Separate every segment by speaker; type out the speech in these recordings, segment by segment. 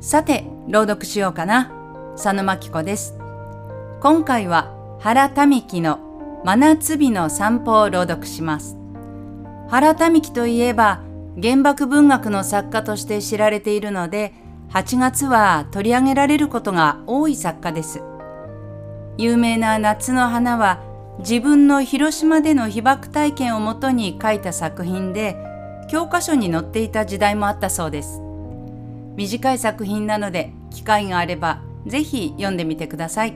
Speaker 1: さて、朗読しようかな。佐野真紀子です。今回は原民喜の真夏日の散歩を朗読します。原民喜といえば、原爆文学の作家として知られているので、8月は取り上げられることが多い作家です。有名な夏の花は自分の広島での被爆体験をもとに書いた作品で教科書に載っていた時代もあったそうです。短い作品なので機会があればぜひ読んでみてください。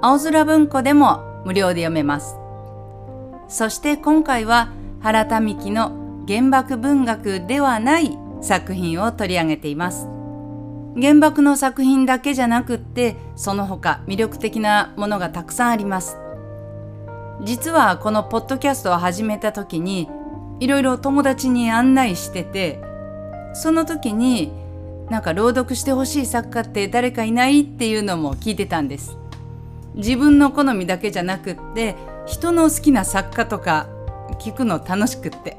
Speaker 1: 青空文庫でも無料で読めます。そして今回は原民喜の原爆文学ではない作品を取り上げています。原爆の作品だけじゃなくってその他魅力的なものがたくさんあります。実はこのポッドキャストを始めた時にいろいろ友達に案内しててその時になんか朗読してほしい作家って誰かいないっていうのも聞いてたんです。自分の好みだけじゃなくって人の好きな作家とか聞くの楽しくって。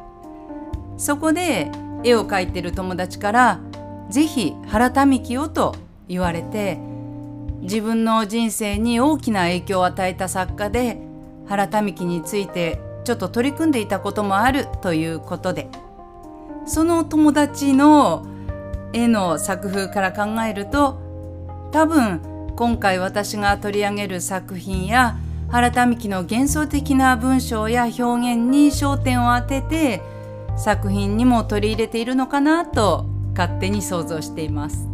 Speaker 1: そこで絵を描いてる友達から「是非原民喜を」と言われて自分の人生に大きな影響を与えた作家で原民喜についてちょっと取り組んでいたこともあるということで。その友達の絵の作風から考えると多分今回私が取り上げる作品や原民喜の幻想的な文章や表現に焦点を当てて作品にも取り入れているのかなと勝手に想像しています。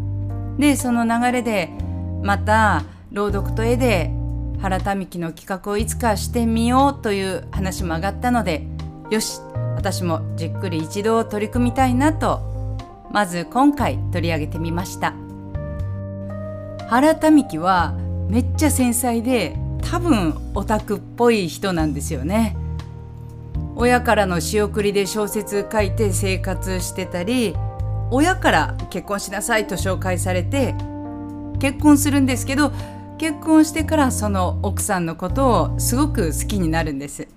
Speaker 1: でその流れでまた朗読と絵で原民喜の企画をいつかしてみようという話も上がったのでよし私もじっくり一度取り組みたいなとまず今回取り上げてみました。原民喜はめっちゃ繊細で多分オタクっぽい人なんですよね。親からの仕送りで小説書いて生活してたり親から結婚しなさいと紹介されて結婚するんですけど結婚してからその奥さんのことをすごく好きになるんです。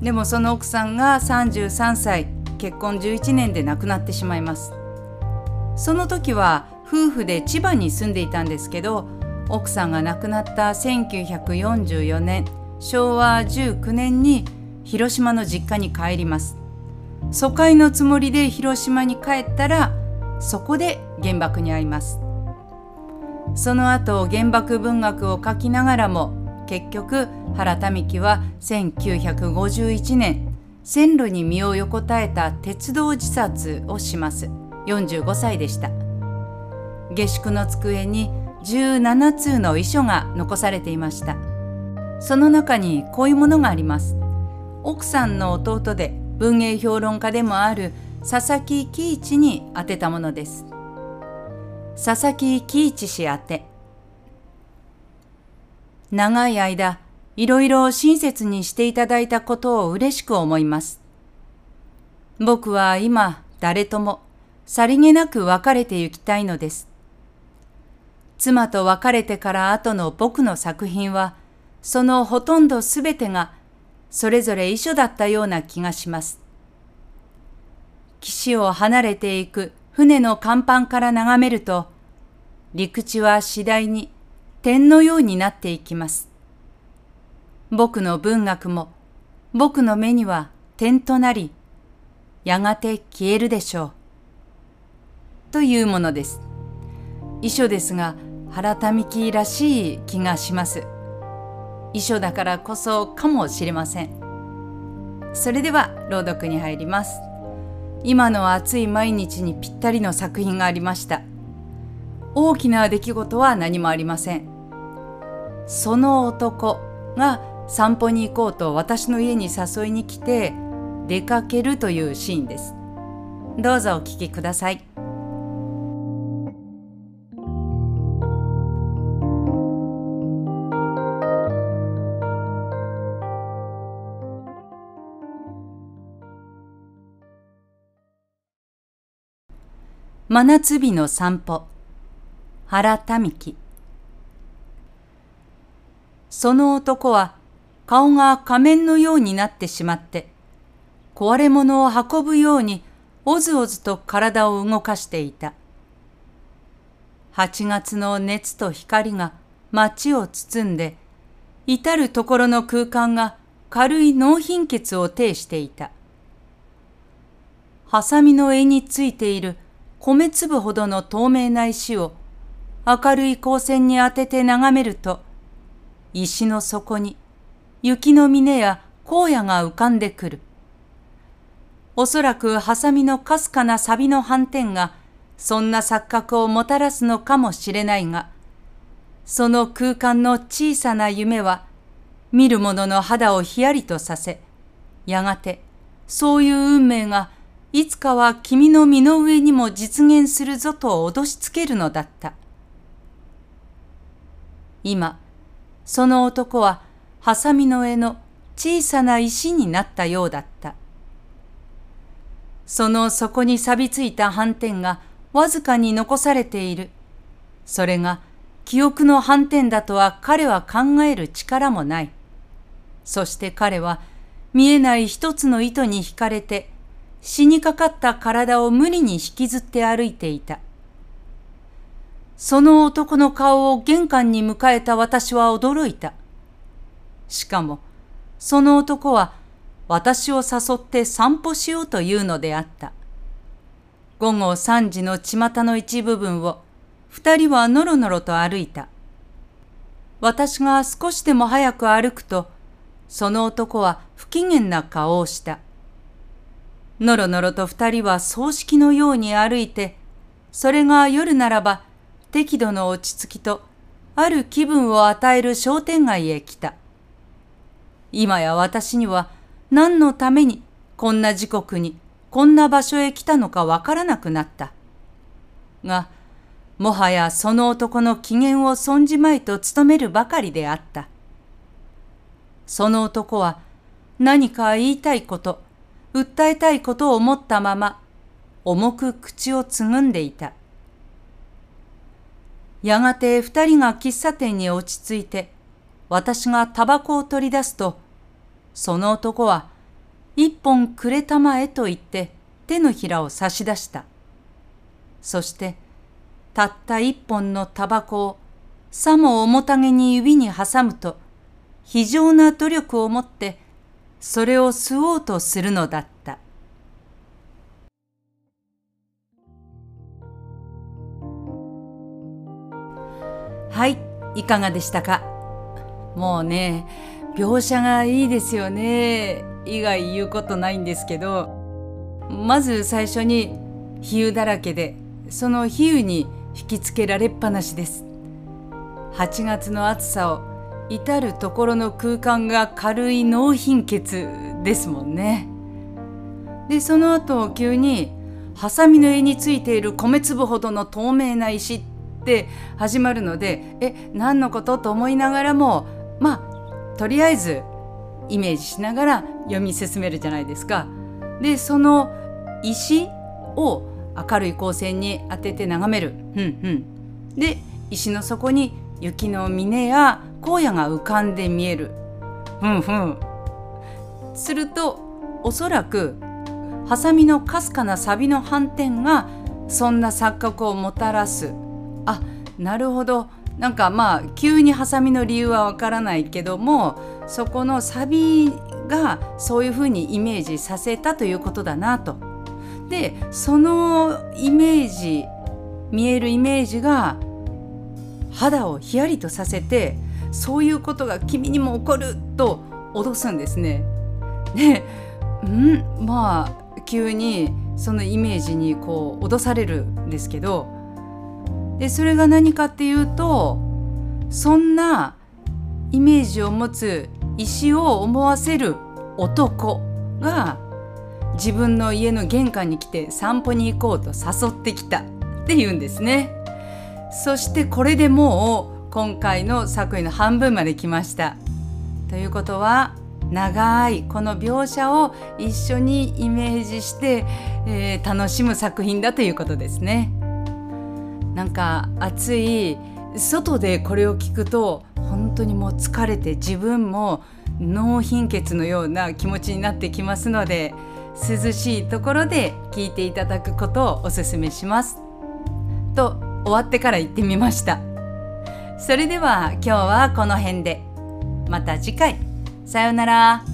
Speaker 1: でもその奥さんが33歳結婚11年で亡くなってしまいます。その時は夫婦で千葉に住んでいたんですけど奥さんが亡くなった1944年昭和19年に広島の実家に帰ります。疎開のつもりで広島に帰ったらそこで原爆に遭います。その後原爆文学を書きながらも結局原民喜は1951年線路に身を横たえた鉄道自殺をします。45歳でした。下宿の机に17通の遺書が残されていました。その中にこういうものがあります。奥さんの弟で文芸評論家でもある佐々木喜一に宛てたものです。佐々木喜一氏宛て。長い間いろいろ親切にしていただいたことを嬉しく思います。僕は今誰ともさりげなく別れて行きたいのです。妻と別れてから後の僕の作品は、そのほとんどすべてがそれぞれ遺書だったような気がします。岸を離れていく船の甲板から眺めると、陸地は次第に点のようになっていきます。僕の文学も僕の目には点となり、やがて消えるでしょう。というものです。遺書ですが、原民喜らしい気がします。遺書だからこそかもしれません。それでは朗読に入ります。今の暑い毎日にぴったりの作品がありました。大きな出来事は何もありません。その男が散歩に行こうと私の家に誘いに来て出かけるというシーンです。どうぞお聞きください。真夏日の散歩原民喜その男は顔が仮面のようになってしまって、壊れ物を運ぶようにおずおずと体を動かしていた。8月の熱と光が街を包んで、至るところの空間が軽い脳貧血を呈していた。ハサミの柄についている米粒ほどの透明な石を明るい光線に当てて眺めると、石の底に雪の峰や荒野が浮かんでくる。おそらくハサミのかすかな錆の斑点がそんな錯覚をもたらすのかもしれないが、その空間の小さな夢は見る者の肌をひやりとさせ、やがてそういう運命がいつかは君の身の上にも実現するぞと脅しつけるのだった。今、その男はハサミの柄の小さな石になったようだった。その底に錆びついた斑点がわずかに残されている。それが記憶の斑点だとは彼は考える力もない。そして彼は見えない一つの糸に惹かれて死にかかった体を無理に引きずって歩いていた。その男の顔を玄関に迎えた私は驚いた。しかも、その男は私を誘って散歩しようというのであった。午後三時の巷の一部分を二人はのろのろと歩いた。私が少しでも早く歩くと、その男は不機嫌な顔をした。のろのろと二人は葬式のように歩いて、それが夜ならば適度の落ち着きと、ある気分を与える商店街へ来た。今や私には何のためにこんな時刻にこんな場所へ来たのかわからなくなった。が、もはやその男の機嫌を損じまいと努めるばかりであった。その男は何か言いたいこと、訴えたいことを思ったまま、重く口をつぐんでいた。やがて二人が喫茶店に落ち着いて、私がタバコを取り出すと、その男は、一本くれたまえと言って手のひらを差し出した。そして、たった一本のタバコをさも重たげに指に挟むと、非常な努力をもってそれを吸おうとするのだった。はい、いかがでしたか？もうね、描写がいいですよね。以外言うことないんですけど、まず最初に比喩だらけで、その比喩に引きつけられっぱなしです。8月の暑さを至る所の空間が軽い脳貧血ですもんね。で、その後急にハサミの柄についている米粒ほどの透明な石って始まるのでえ何のこと？と思いながらもまあとりあえずイメージしながら読み進めるじゃないですか。でその石を明るい光線に当てて眺める。うんうん、で石の底に雪の峰や荒野が浮かんで見える。ふんふん。するとおそらくハサミのかすかな錆の斑点がそんな錯覚をもたらすあなるほどなんかまあ急にハサミの理由はわからないけどもそこのサビがそういうふうにイメージさせたということだなと。でそのイメージ見えるイメージが肌をヒヤリとさせてそういうことが君にも起こると脅すんですね。でんまあ急にそのイメージにこう脅されるんですけどでそれが何かっていうとそんなイメージを持つ石を思わせる男が自分の家の玄関に来て散歩に行こうと誘ってきたっていうんですね。そしてこれでもう今回の作品の半分まで来ました。ということは長いこの描写を一緒にイメージして、えー、楽しむ作品だということですね。なんか暑い外でこれを聞くと本当にもう疲れて自分も脳貧血のような気持ちになってきますので涼しいところで聞いていただくことをおすすめします。と終わってから行ってみました。それでは今日はこの辺で。また次回。さようなら。